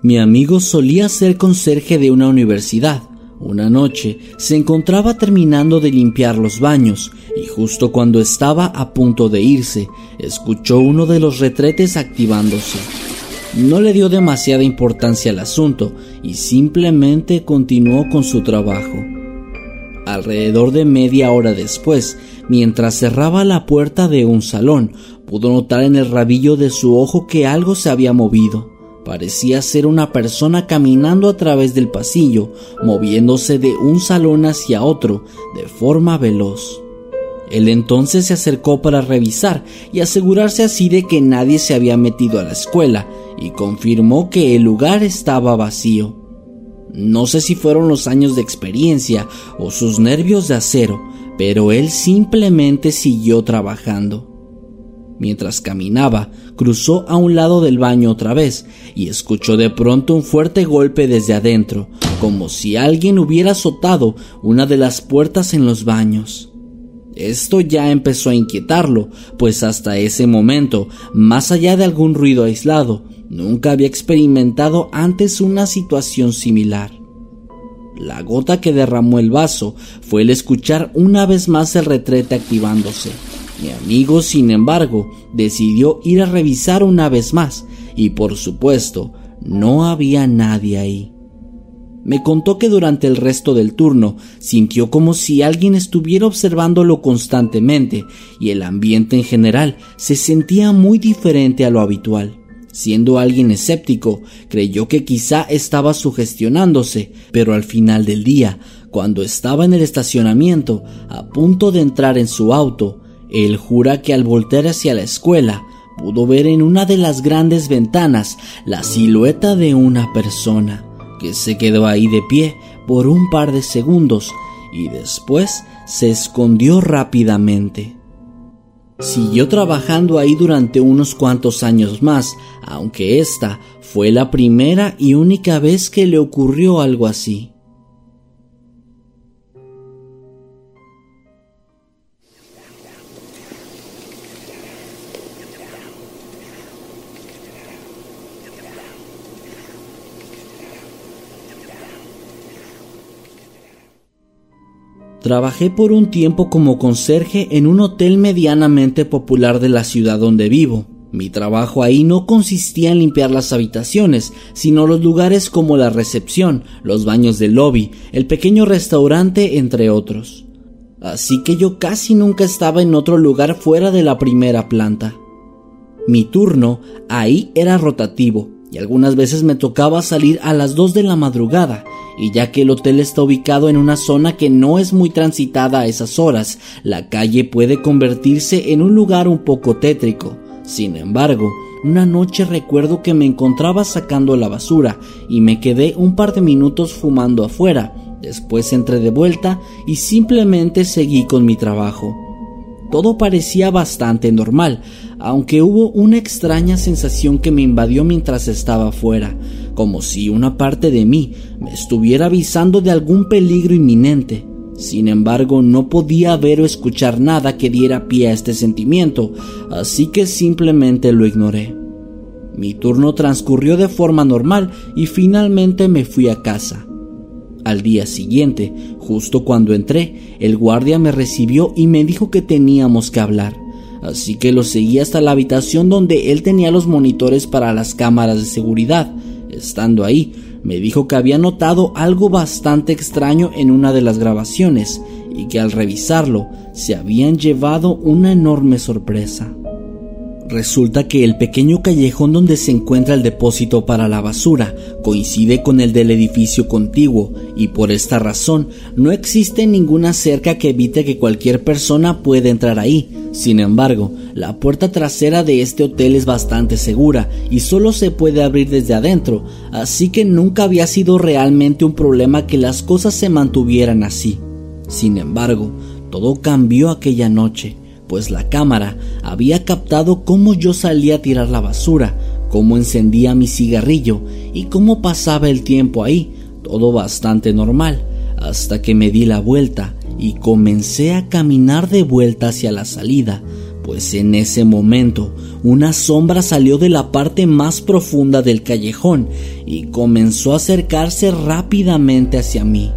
Mi amigo solía ser conserje de una universidad. Una noche se encontraba terminando de limpiar los baños y justo cuando estaba a punto de irse, escuchó uno de los retretes activándose. No le dio demasiada importancia al asunto y simplemente continuó con su trabajo. Alrededor de media hora después, mientras cerraba la puerta de un salón, pudo notar en el rabillo de su ojo que algo se había movido. Parecía ser una persona caminando a través del pasillo, moviéndose de un salón hacia otro de forma veloz. Él entonces se acercó para revisar y asegurarse así de que nadie se había metido a la escuela y confirmó que el lugar estaba vacío. No sé si fueron los años de experiencia o sus nervios de acero, pero él simplemente siguió trabajando. Mientras caminaba, cruzó a un lado del baño otra vez y escuchó de pronto un fuerte golpe desde adentro, como si alguien hubiera azotado una de las puertas en los baños. Esto ya empezó a inquietarlo, pues hasta ese momento, más allá de algún ruido aislado, nunca había experimentado antes una situación similar. La gota que derramó el vaso fue el escuchar una vez más el retrete activándose. Mi amigo, sin embargo, decidió ir a revisar una vez más y por supuesto no había nadie ahí. Me contó que durante el resto del turno sintió como si alguien estuviera observándolo constantemente y el ambiente en general se sentía muy diferente a lo habitual. Siendo alguien escéptico, creyó que quizá estaba sugestionándose, pero al final del día, cuando estaba en el estacionamiento, a punto de entrar en su auto, él jura que al voltear hacia la escuela pudo ver en una de las grandes ventanas la silueta de una persona, que se quedó ahí de pie por un par de segundos y después se escondió rápidamente. Siguió trabajando ahí durante unos cuantos años más, aunque esta fue la primera y única vez que le ocurrió algo así. Trabajé por un tiempo como conserje en un hotel medianamente popular de la ciudad donde vivo. Mi trabajo ahí no consistía en limpiar las habitaciones, sino los lugares como la recepción, los baños del lobby, el pequeño restaurante, entre otros. Así que yo casi nunca estaba en otro lugar fuera de la primera planta. Mi turno ahí era rotativo, y algunas veces me tocaba salir a las 2 de la madrugada, y ya que el hotel está ubicado en una zona que no es muy transitada a esas horas, la calle puede convertirse en un lugar un poco tétrico. Sin embargo, una noche recuerdo que me encontraba sacando la basura y me quedé un par de minutos fumando afuera, después entré de vuelta y simplemente seguí con mi trabajo. Todo parecía bastante normal, aunque hubo una extraña sensación que me invadió mientras estaba fuera, como si una parte de mí me estuviera avisando de algún peligro inminente. Sin embargo, no podía ver o escuchar nada que diera pie a este sentimiento, así que simplemente lo ignoré. Mi turno transcurrió de forma normal y finalmente me fui a casa. Al día siguiente, justo cuando entré, el guardia me recibió y me dijo que teníamos que hablar. Así que lo seguí hasta la habitación donde él tenía los monitores para las cámaras de seguridad. Estando ahí, me dijo que había notado algo bastante extraño en una de las grabaciones y que al revisarlo se habían llevado una enorme sorpresa. Resulta que el pequeño callejón donde se encuentra el depósito para la basura coincide con el del edificio contiguo y por esta razón no existe ninguna cerca que evite que cualquier persona pueda entrar ahí. Sin embargo, la puerta trasera de este hotel es bastante segura y solo se puede abrir desde adentro, así que nunca había sido realmente un problema que las cosas se mantuvieran así. Sin embargo, todo cambió aquella noche pues la cámara había captado cómo yo salía a tirar la basura, cómo encendía mi cigarrillo y cómo pasaba el tiempo ahí, todo bastante normal, hasta que me di la vuelta y comencé a caminar de vuelta hacia la salida, pues en ese momento una sombra salió de la parte más profunda del callejón y comenzó a acercarse rápidamente hacia mí.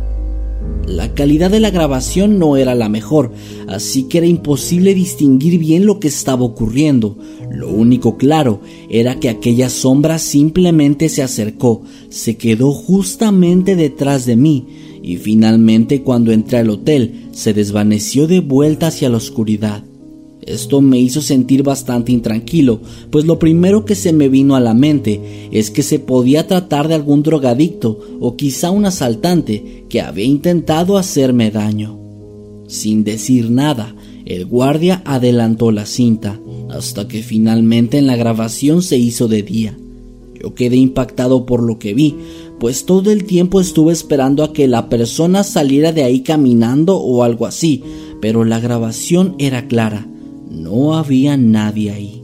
La calidad de la grabación no era la mejor, así que era imposible distinguir bien lo que estaba ocurriendo. Lo único claro era que aquella sombra simplemente se acercó, se quedó justamente detrás de mí y finalmente cuando entré al hotel se desvaneció de vuelta hacia la oscuridad. Esto me hizo sentir bastante intranquilo, pues lo primero que se me vino a la mente es que se podía tratar de algún drogadicto o quizá un asaltante que había intentado hacerme daño. Sin decir nada, el guardia adelantó la cinta, hasta que finalmente en la grabación se hizo de día. Yo quedé impactado por lo que vi, pues todo el tiempo estuve esperando a que la persona saliera de ahí caminando o algo así, pero la grabación era clara no había nadie ahí.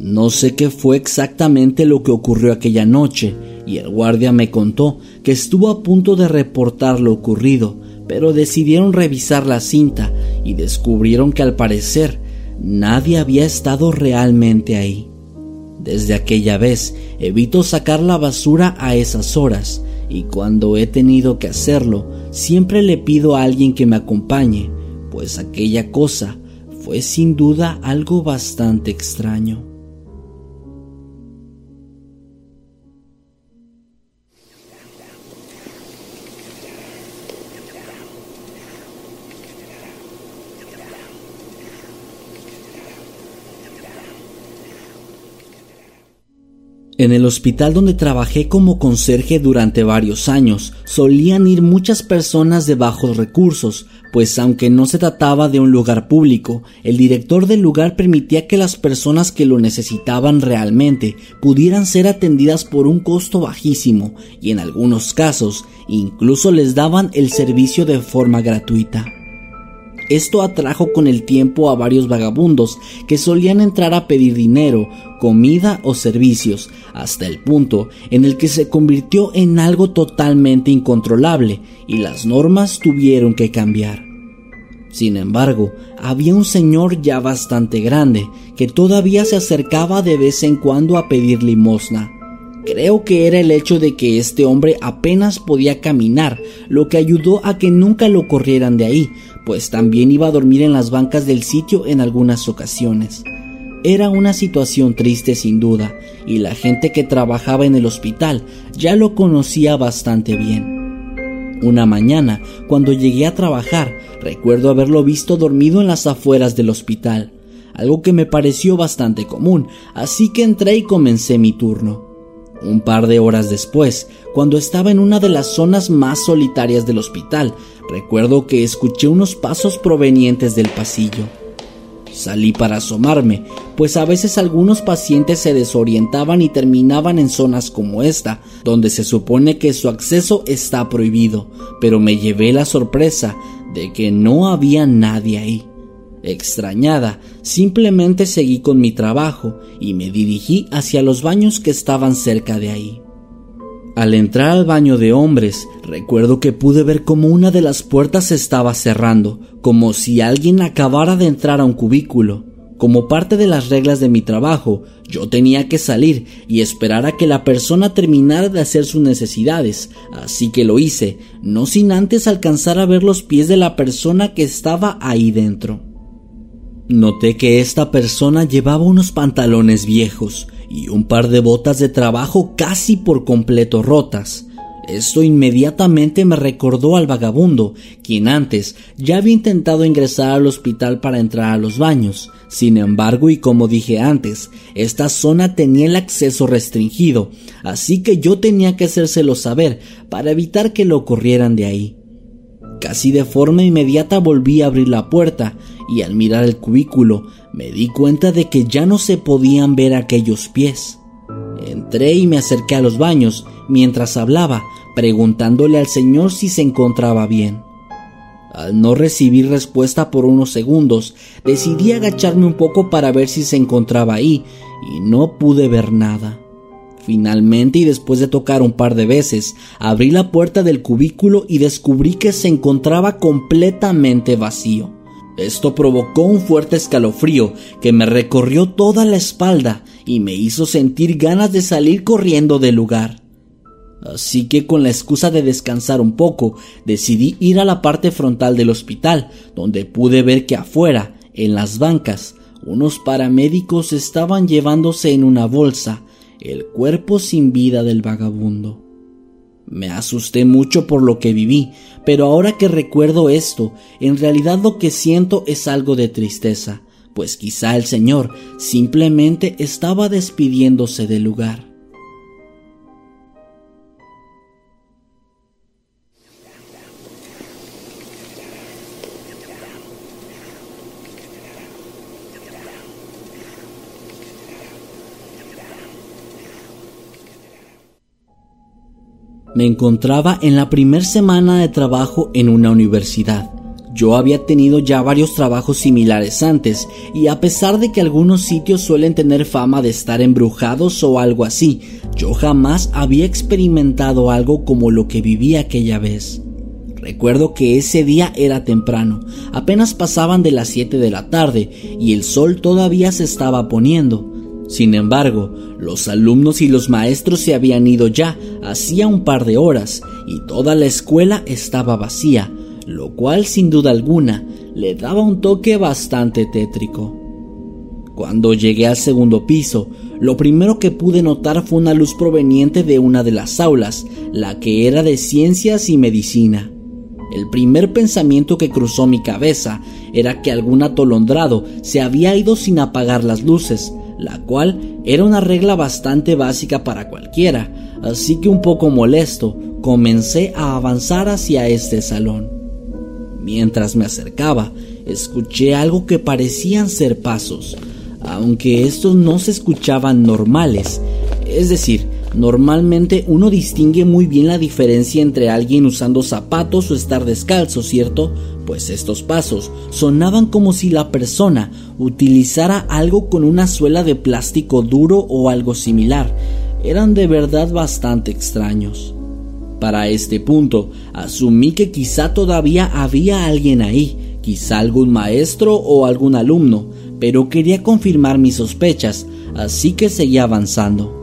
No sé qué fue exactamente lo que ocurrió aquella noche, y el guardia me contó que estuvo a punto de reportar lo ocurrido, pero decidieron revisar la cinta y descubrieron que al parecer nadie había estado realmente ahí. Desde aquella vez evito sacar la basura a esas horas y cuando he tenido que hacerlo siempre le pido a alguien que me acompañe, pues aquella cosa fue sin duda algo bastante extraño. En el hospital donde trabajé como conserje durante varios años, solían ir muchas personas de bajos recursos, pues aunque no se trataba de un lugar público, el director del lugar permitía que las personas que lo necesitaban realmente pudieran ser atendidas por un costo bajísimo y en algunos casos incluso les daban el servicio de forma gratuita. Esto atrajo con el tiempo a varios vagabundos que solían entrar a pedir dinero, comida o servicios, hasta el punto en el que se convirtió en algo totalmente incontrolable y las normas tuvieron que cambiar. Sin embargo, había un señor ya bastante grande que todavía se acercaba de vez en cuando a pedir limosna. Creo que era el hecho de que este hombre apenas podía caminar lo que ayudó a que nunca lo corrieran de ahí, pues también iba a dormir en las bancas del sitio en algunas ocasiones. Era una situación triste sin duda, y la gente que trabajaba en el hospital ya lo conocía bastante bien. Una mañana, cuando llegué a trabajar, recuerdo haberlo visto dormido en las afueras del hospital, algo que me pareció bastante común, así que entré y comencé mi turno. Un par de horas después, cuando estaba en una de las zonas más solitarias del hospital, recuerdo que escuché unos pasos provenientes del pasillo. Salí para asomarme, pues a veces algunos pacientes se desorientaban y terminaban en zonas como esta, donde se supone que su acceso está prohibido, pero me llevé la sorpresa de que no había nadie ahí. Extrañada, simplemente seguí con mi trabajo y me dirigí hacia los baños que estaban cerca de ahí. Al entrar al baño de hombres, recuerdo que pude ver como una de las puertas estaba cerrando, como si alguien acabara de entrar a un cubículo. Como parte de las reglas de mi trabajo, yo tenía que salir y esperar a que la persona terminara de hacer sus necesidades, así que lo hice, no sin antes alcanzar a ver los pies de la persona que estaba ahí dentro. Noté que esta persona llevaba unos pantalones viejos, y un par de botas de trabajo casi por completo rotas. Esto inmediatamente me recordó al vagabundo, quien antes ya había intentado ingresar al hospital para entrar a los baños. Sin embargo, y como dije antes, esta zona tenía el acceso restringido, así que yo tenía que hacérselo saber para evitar que lo corrieran de ahí. Casi de forma inmediata volví a abrir la puerta y al mirar el cubículo me di cuenta de que ya no se podían ver aquellos pies. Entré y me acerqué a los baños mientras hablaba, preguntándole al señor si se encontraba bien. Al no recibir respuesta por unos segundos, decidí agacharme un poco para ver si se encontraba ahí, y no pude ver nada. Finalmente, y después de tocar un par de veces, abrí la puerta del cubículo y descubrí que se encontraba completamente vacío. Esto provocó un fuerte escalofrío que me recorrió toda la espalda y me hizo sentir ganas de salir corriendo del lugar. Así que con la excusa de descansar un poco, decidí ir a la parte frontal del hospital, donde pude ver que afuera, en las bancas, unos paramédicos estaban llevándose en una bolsa el cuerpo sin vida del vagabundo. Me asusté mucho por lo que viví, pero ahora que recuerdo esto, en realidad lo que siento es algo de tristeza, pues quizá el Señor simplemente estaba despidiéndose del lugar. Me encontraba en la primer semana de trabajo en una universidad. Yo había tenido ya varios trabajos similares antes, y a pesar de que algunos sitios suelen tener fama de estar embrujados o algo así, yo jamás había experimentado algo como lo que viví aquella vez. Recuerdo que ese día era temprano, apenas pasaban de las 7 de la tarde y el sol todavía se estaba poniendo. Sin embargo, los alumnos y los maestros se habían ido ya hacía un par de horas y toda la escuela estaba vacía, lo cual sin duda alguna le daba un toque bastante tétrico. Cuando llegué al segundo piso, lo primero que pude notar fue una luz proveniente de una de las aulas, la que era de ciencias y medicina. El primer pensamiento que cruzó mi cabeza era que algún atolondrado se había ido sin apagar las luces, la cual era una regla bastante básica para cualquiera, así que un poco molesto comencé a avanzar hacia este salón. Mientras me acercaba, escuché algo que parecían ser pasos, aunque estos no se escuchaban normales, es decir, Normalmente uno distingue muy bien la diferencia entre alguien usando zapatos o estar descalzo, ¿cierto? Pues estos pasos sonaban como si la persona utilizara algo con una suela de plástico duro o algo similar. Eran de verdad bastante extraños. Para este punto, asumí que quizá todavía había alguien ahí, quizá algún maestro o algún alumno, pero quería confirmar mis sospechas, así que seguí avanzando.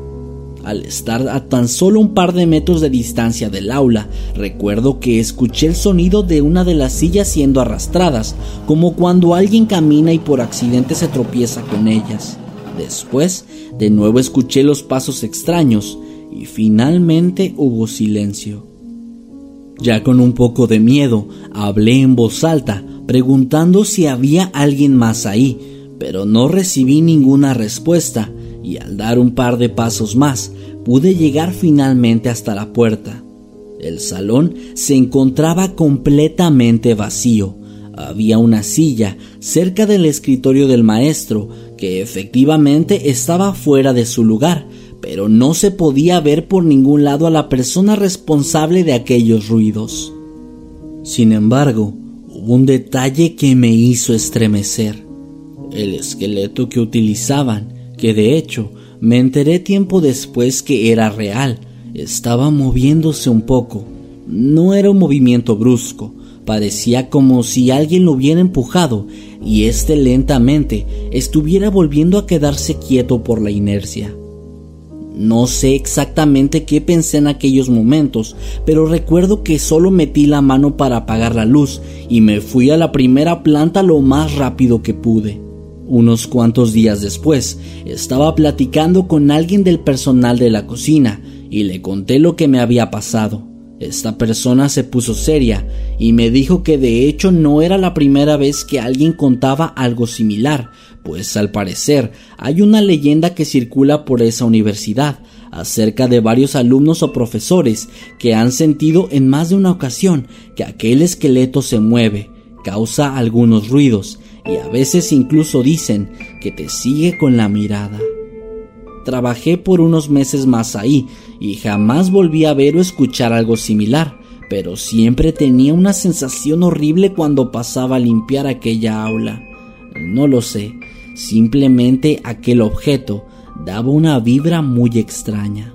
Al estar a tan solo un par de metros de distancia del aula, recuerdo que escuché el sonido de una de las sillas siendo arrastradas, como cuando alguien camina y por accidente se tropieza con ellas. Después, de nuevo escuché los pasos extraños y finalmente hubo silencio. Ya con un poco de miedo, hablé en voz alta, preguntando si había alguien más ahí, pero no recibí ninguna respuesta y al dar un par de pasos más pude llegar finalmente hasta la puerta. El salón se encontraba completamente vacío. Había una silla cerca del escritorio del maestro que efectivamente estaba fuera de su lugar, pero no se podía ver por ningún lado a la persona responsable de aquellos ruidos. Sin embargo, un detalle que me hizo estremecer. El esqueleto que utilizaban, que de hecho me enteré tiempo después que era real, estaba moviéndose un poco. No era un movimiento brusco, parecía como si alguien lo hubiera empujado y éste lentamente estuviera volviendo a quedarse quieto por la inercia. No sé exactamente qué pensé en aquellos momentos, pero recuerdo que solo metí la mano para apagar la luz y me fui a la primera planta lo más rápido que pude. Unos cuantos días después, estaba platicando con alguien del personal de la cocina y le conté lo que me había pasado. Esta persona se puso seria y me dijo que de hecho no era la primera vez que alguien contaba algo similar, pues al parecer hay una leyenda que circula por esa universidad acerca de varios alumnos o profesores que han sentido en más de una ocasión que aquel esqueleto se mueve, causa algunos ruidos y a veces incluso dicen que te sigue con la mirada. Trabajé por unos meses más ahí y jamás volví a ver o escuchar algo similar, pero siempre tenía una sensación horrible cuando pasaba a limpiar aquella aula. No lo sé, Simplemente aquel objeto daba una vibra muy extraña.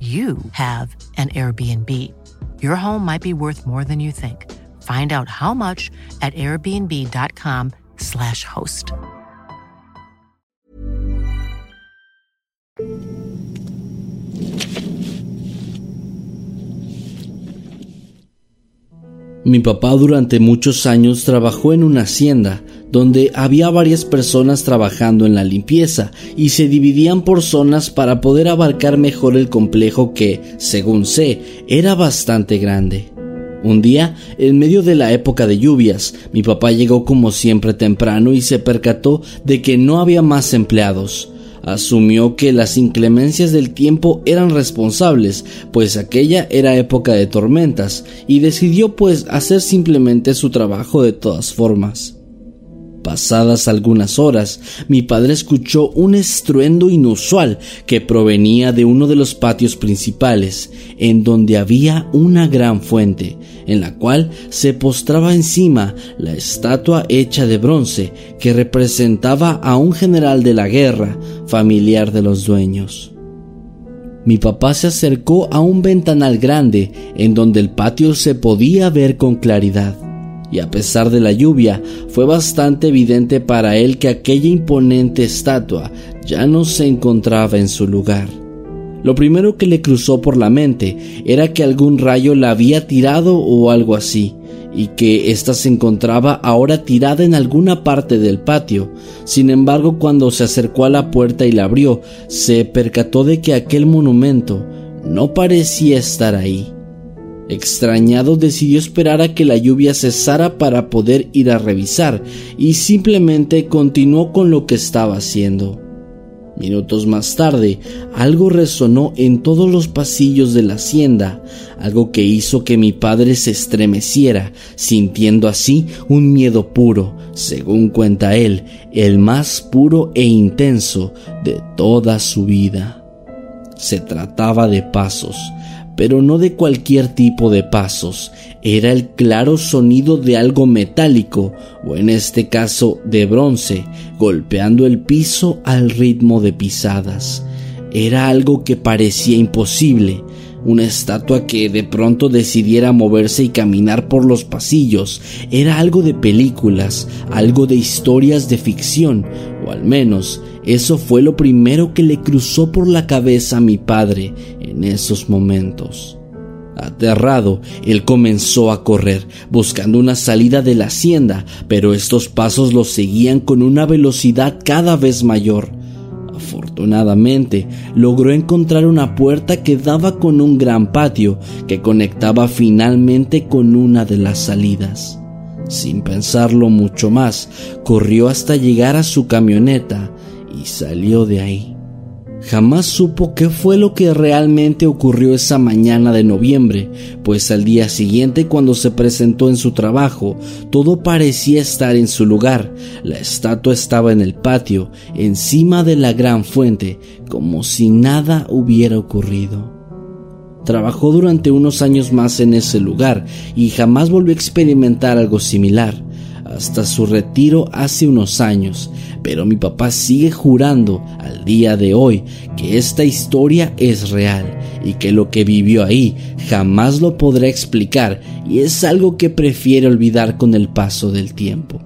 you have an Airbnb. Your home might be worth more than you think. Find out how much at airbnb.com/slash host. Mi papá durante muchos años trabajó en una hacienda donde había varias personas trabajando en la limpieza y se dividían por zonas para poder abarcar mejor el complejo que, según sé, era bastante grande. Un día, en medio de la época de lluvias, mi papá llegó como siempre temprano y se percató de que no había más empleados. Asumió que las inclemencias del tiempo eran responsables, pues aquella era época de tormentas, y decidió pues hacer simplemente su trabajo de todas formas. Pasadas algunas horas, mi padre escuchó un estruendo inusual que provenía de uno de los patios principales, en donde había una gran fuente, en la cual se postraba encima la estatua hecha de bronce que representaba a un general de la guerra, familiar de los dueños. Mi papá se acercó a un ventanal grande en donde el patio se podía ver con claridad y a pesar de la lluvia fue bastante evidente para él que aquella imponente estatua ya no se encontraba en su lugar. Lo primero que le cruzó por la mente era que algún rayo la había tirado o algo así, y que ésta se encontraba ahora tirada en alguna parte del patio. Sin embargo, cuando se acercó a la puerta y la abrió, se percató de que aquel monumento no parecía estar ahí. Extrañado decidió esperar a que la lluvia cesara para poder ir a revisar y simplemente continuó con lo que estaba haciendo. Minutos más tarde, algo resonó en todos los pasillos de la hacienda, algo que hizo que mi padre se estremeciera, sintiendo así un miedo puro, según cuenta él, el más puro e intenso de toda su vida. Se trataba de pasos, pero no de cualquier tipo de pasos, era el claro sonido de algo metálico, o en este caso de bronce, golpeando el piso al ritmo de pisadas. Era algo que parecía imposible, una estatua que de pronto decidiera moverse y caminar por los pasillos. Era algo de películas, algo de historias de ficción, o al menos eso fue lo primero que le cruzó por la cabeza a mi padre en esos momentos. Aterrado, él comenzó a correr, buscando una salida de la hacienda, pero estos pasos lo seguían con una velocidad cada vez mayor. Afortunadamente, logró encontrar una puerta que daba con un gran patio que conectaba finalmente con una de las salidas. Sin pensarlo mucho más, corrió hasta llegar a su camioneta y salió de ahí. Jamás supo qué fue lo que realmente ocurrió esa mañana de noviembre, pues al día siguiente cuando se presentó en su trabajo, todo parecía estar en su lugar. La estatua estaba en el patio, encima de la gran fuente, como si nada hubiera ocurrido. Trabajó durante unos años más en ese lugar y jamás volvió a experimentar algo similar hasta su retiro hace unos años, pero mi papá sigue jurando al día de hoy que esta historia es real y que lo que vivió ahí jamás lo podrá explicar y es algo que prefiere olvidar con el paso del tiempo.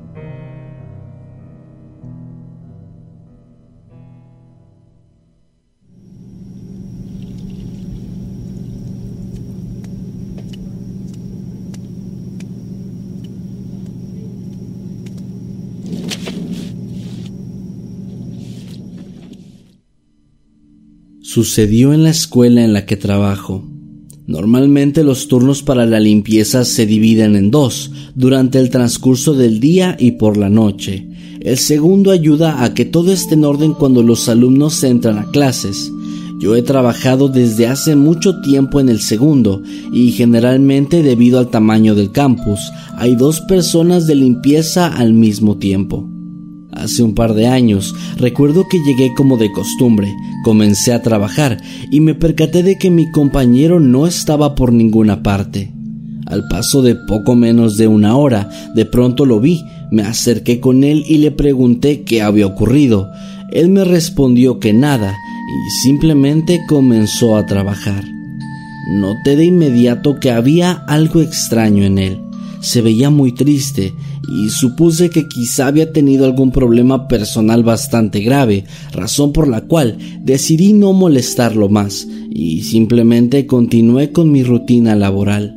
Sucedió en la escuela en la que trabajo. Normalmente los turnos para la limpieza se dividen en dos, durante el transcurso del día y por la noche. El segundo ayuda a que todo esté en orden cuando los alumnos entran a clases. Yo he trabajado desde hace mucho tiempo en el segundo y generalmente debido al tamaño del campus hay dos personas de limpieza al mismo tiempo. Hace un par de años recuerdo que llegué como de costumbre, comencé a trabajar y me percaté de que mi compañero no estaba por ninguna parte. Al paso de poco menos de una hora, de pronto lo vi, me acerqué con él y le pregunté qué había ocurrido. Él me respondió que nada y simplemente comenzó a trabajar. Noté de inmediato que había algo extraño en él. Se veía muy triste y supuse que quizá había tenido algún problema personal bastante grave, razón por la cual decidí no molestarlo más y simplemente continué con mi rutina laboral.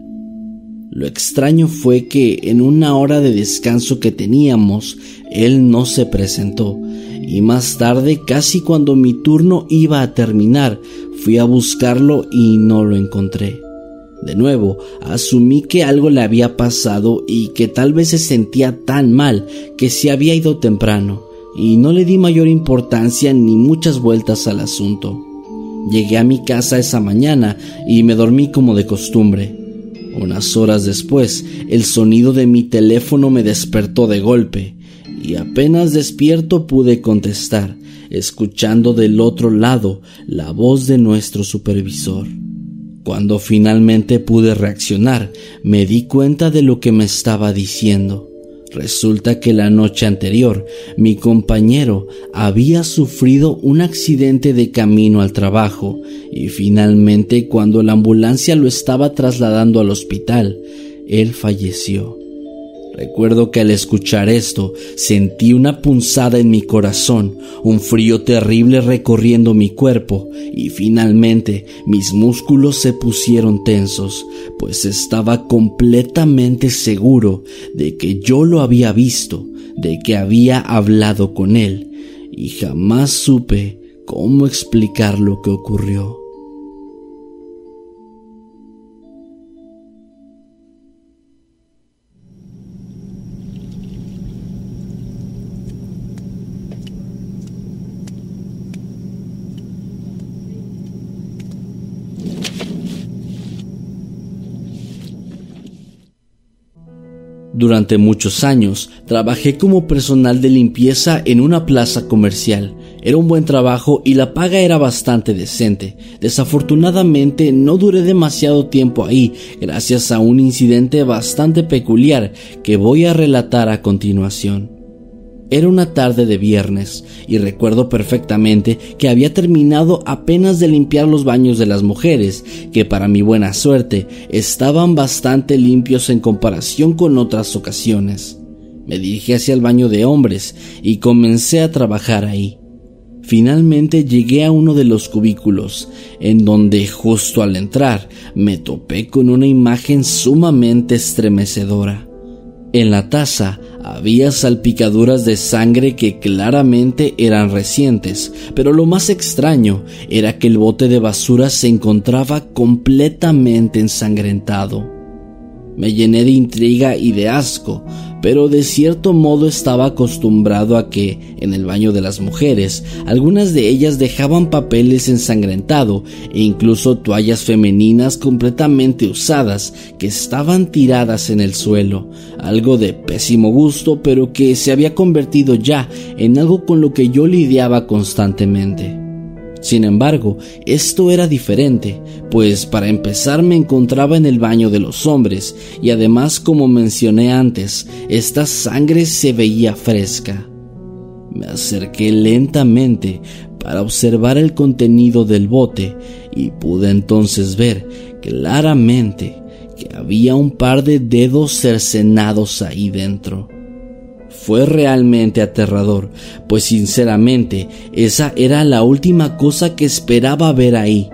Lo extraño fue que en una hora de descanso que teníamos, él no se presentó, y más tarde, casi cuando mi turno iba a terminar, fui a buscarlo y no lo encontré. De nuevo, asumí que algo le había pasado y que tal vez se sentía tan mal que se había ido temprano, y no le di mayor importancia ni muchas vueltas al asunto. Llegué a mi casa esa mañana y me dormí como de costumbre. Unas horas después, el sonido de mi teléfono me despertó de golpe, y apenas despierto pude contestar, escuchando del otro lado la voz de nuestro supervisor. Cuando finalmente pude reaccionar, me di cuenta de lo que me estaba diciendo. Resulta que la noche anterior mi compañero había sufrido un accidente de camino al trabajo y finalmente cuando la ambulancia lo estaba trasladando al hospital, él falleció. Recuerdo que al escuchar esto sentí una punzada en mi corazón, un frío terrible recorriendo mi cuerpo y finalmente mis músculos se pusieron tensos, pues estaba completamente seguro de que yo lo había visto, de que había hablado con él y jamás supe cómo explicar lo que ocurrió. Durante muchos años trabajé como personal de limpieza en una plaza comercial. Era un buen trabajo y la paga era bastante decente. Desafortunadamente no duré demasiado tiempo ahí gracias a un incidente bastante peculiar que voy a relatar a continuación. Era una tarde de viernes y recuerdo perfectamente que había terminado apenas de limpiar los baños de las mujeres, que para mi buena suerte estaban bastante limpios en comparación con otras ocasiones. Me dirigí hacia el baño de hombres y comencé a trabajar ahí. Finalmente llegué a uno de los cubículos, en donde justo al entrar me topé con una imagen sumamente estremecedora. En la taza Había salpicaduras de sangre que claramente eran recientes, pero lo más extraño era que el bote de basura se encontraba completamente ensangrentado. Me llené de intriga y de asco, pero de cierto modo estaba acostumbrado a que, en el baño de las mujeres, algunas de ellas dejaban papeles ensangrentados e incluso toallas femeninas completamente usadas que estaban tiradas en el suelo, algo de pésimo gusto, pero que se había convertido ya en algo con lo que yo lidiaba constantemente. Sin embargo, esto era diferente, pues para empezar me encontraba en el baño de los hombres y además como mencioné antes, esta sangre se veía fresca. Me acerqué lentamente para observar el contenido del bote y pude entonces ver claramente que había un par de dedos cercenados ahí dentro. Fue realmente aterrador, pues sinceramente esa era la última cosa que esperaba ver ahí.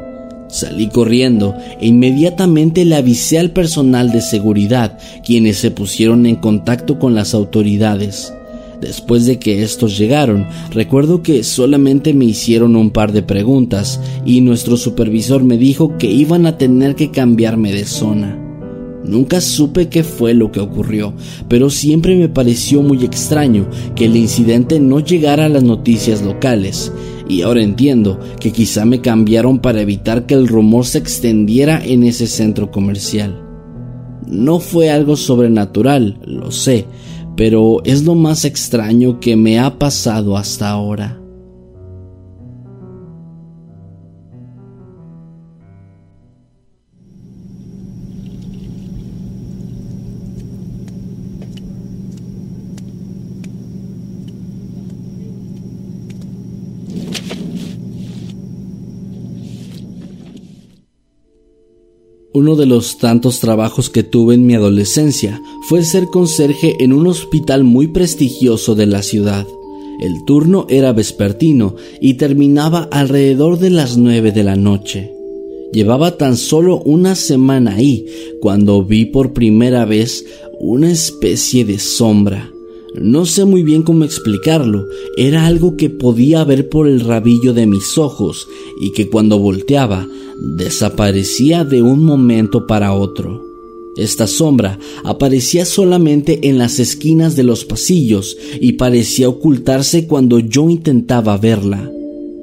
Salí corriendo e inmediatamente le avisé al personal de seguridad, quienes se pusieron en contacto con las autoridades. Después de que estos llegaron, recuerdo que solamente me hicieron un par de preguntas y nuestro supervisor me dijo que iban a tener que cambiarme de zona. Nunca supe qué fue lo que ocurrió, pero siempre me pareció muy extraño que el incidente no llegara a las noticias locales, y ahora entiendo que quizá me cambiaron para evitar que el rumor se extendiera en ese centro comercial. No fue algo sobrenatural, lo sé, pero es lo más extraño que me ha pasado hasta ahora. Uno de los tantos trabajos que tuve en mi adolescencia fue ser conserje en un hospital muy prestigioso de la ciudad. El turno era vespertino y terminaba alrededor de las nueve de la noche. Llevaba tan solo una semana ahí cuando vi por primera vez una especie de sombra. No sé muy bien cómo explicarlo, era algo que podía ver por el rabillo de mis ojos y que cuando volteaba desaparecía de un momento para otro. Esta sombra aparecía solamente en las esquinas de los pasillos y parecía ocultarse cuando yo intentaba verla.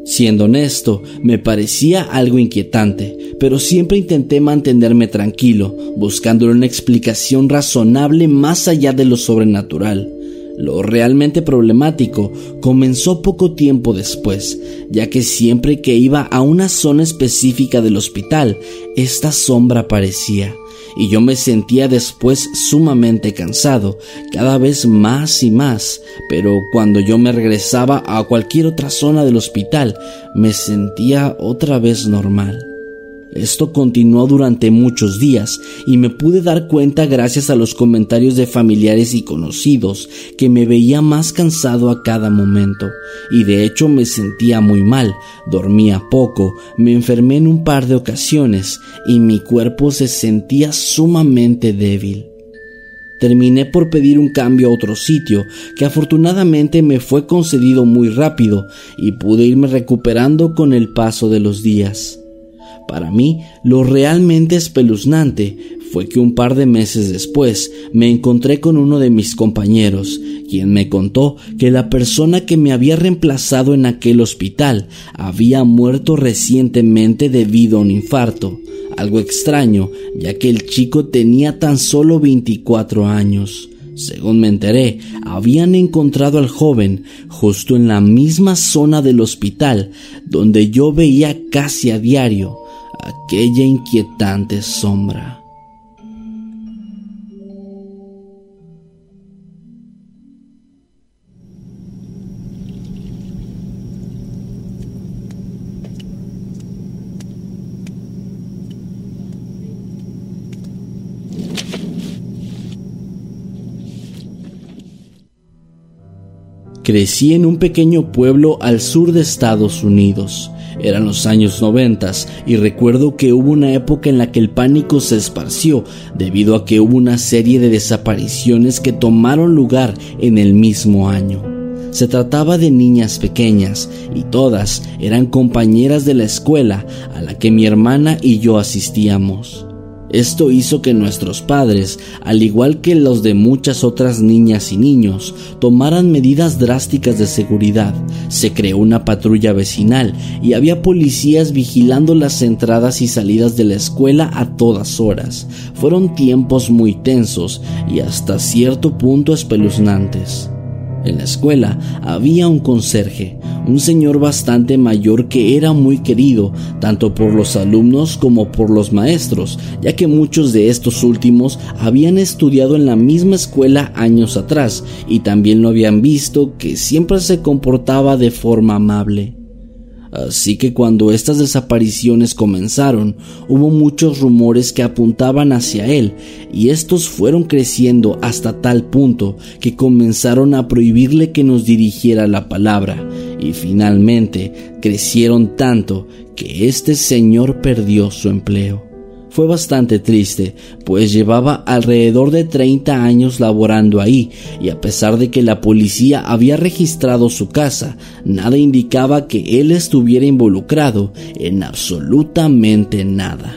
Siendo honesto, me parecía algo inquietante, pero siempre intenté mantenerme tranquilo, buscando una explicación razonable más allá de lo sobrenatural. Lo realmente problemático comenzó poco tiempo después, ya que siempre que iba a una zona específica del hospital, esta sombra aparecía, y yo me sentía después sumamente cansado, cada vez más y más, pero cuando yo me regresaba a cualquier otra zona del hospital, me sentía otra vez normal. Esto continuó durante muchos días y me pude dar cuenta gracias a los comentarios de familiares y conocidos que me veía más cansado a cada momento y de hecho me sentía muy mal, dormía poco, me enfermé en un par de ocasiones y mi cuerpo se sentía sumamente débil. Terminé por pedir un cambio a otro sitio, que afortunadamente me fue concedido muy rápido y pude irme recuperando con el paso de los días. Para mí, lo realmente espeluznante fue que un par de meses después me encontré con uno de mis compañeros, quien me contó que la persona que me había reemplazado en aquel hospital había muerto recientemente debido a un infarto, algo extraño, ya que el chico tenía tan solo 24 años. Según me enteré, habían encontrado al joven justo en la misma zona del hospital donde yo veía casi a diario aquella inquietante sombra. Crecí en un pequeño pueblo al sur de Estados Unidos Eran los años noventas y recuerdo que hubo una época en la que el pánico se esparció debido a que hubo una serie de desapariciones que tomaron lugar en el mismo año. Se trataba de niñas pequeñas y todas eran compañeras de la escuela a la que mi hermana y yo asistíamos. Esto hizo que nuestros padres, al igual que los de muchas otras niñas y niños, tomaran medidas drásticas de seguridad. Se creó una patrulla vecinal y había policías vigilando las entradas y salidas de la escuela a todas horas. Fueron tiempos muy tensos y hasta cierto punto espeluznantes. En la escuela había un conserje, un señor bastante mayor que era muy querido tanto por los alumnos como por los maestros, ya que muchos de estos últimos habían estudiado en la misma escuela años atrás y también lo habían visto que siempre se comportaba de forma amable. Así que cuando estas desapariciones comenzaron, hubo muchos rumores que apuntaban hacia él, y estos fueron creciendo hasta tal punto que comenzaron a prohibirle que nos dirigiera la palabra, y finalmente crecieron tanto que este señor perdió su empleo. Fue bastante triste, pues llevaba alrededor de 30 años laborando ahí, y a pesar de que la policía había registrado su casa, nada indicaba que él estuviera involucrado en absolutamente nada.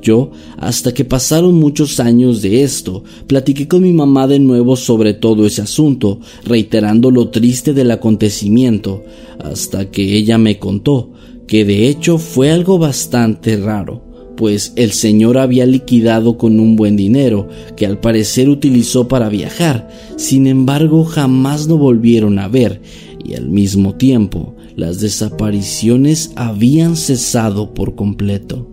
Yo, hasta que pasaron muchos años de esto, platiqué con mi mamá de nuevo sobre todo ese asunto, reiterando lo triste del acontecimiento, hasta que ella me contó que de hecho fue algo bastante raro pues el señor había liquidado con un buen dinero que al parecer utilizó para viajar, sin embargo jamás lo volvieron a ver y al mismo tiempo las desapariciones habían cesado por completo.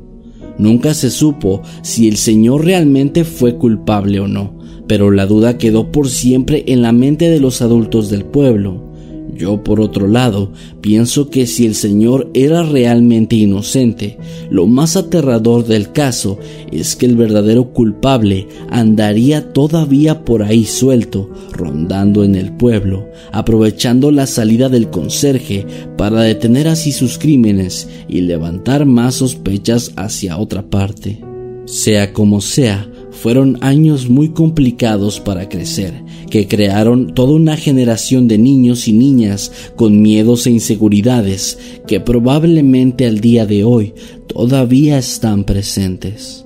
Nunca se supo si el señor realmente fue culpable o no, pero la duda quedó por siempre en la mente de los adultos del pueblo. Yo, por otro lado, pienso que si el señor era realmente inocente, lo más aterrador del caso es que el verdadero culpable andaría todavía por ahí suelto, rondando en el pueblo, aprovechando la salida del conserje para detener así sus crímenes y levantar más sospechas hacia otra parte. Sea como sea, fueron años muy complicados para crecer, que crearon toda una generación de niños y niñas con miedos e inseguridades que probablemente al día de hoy todavía están presentes.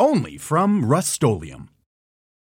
only from Rust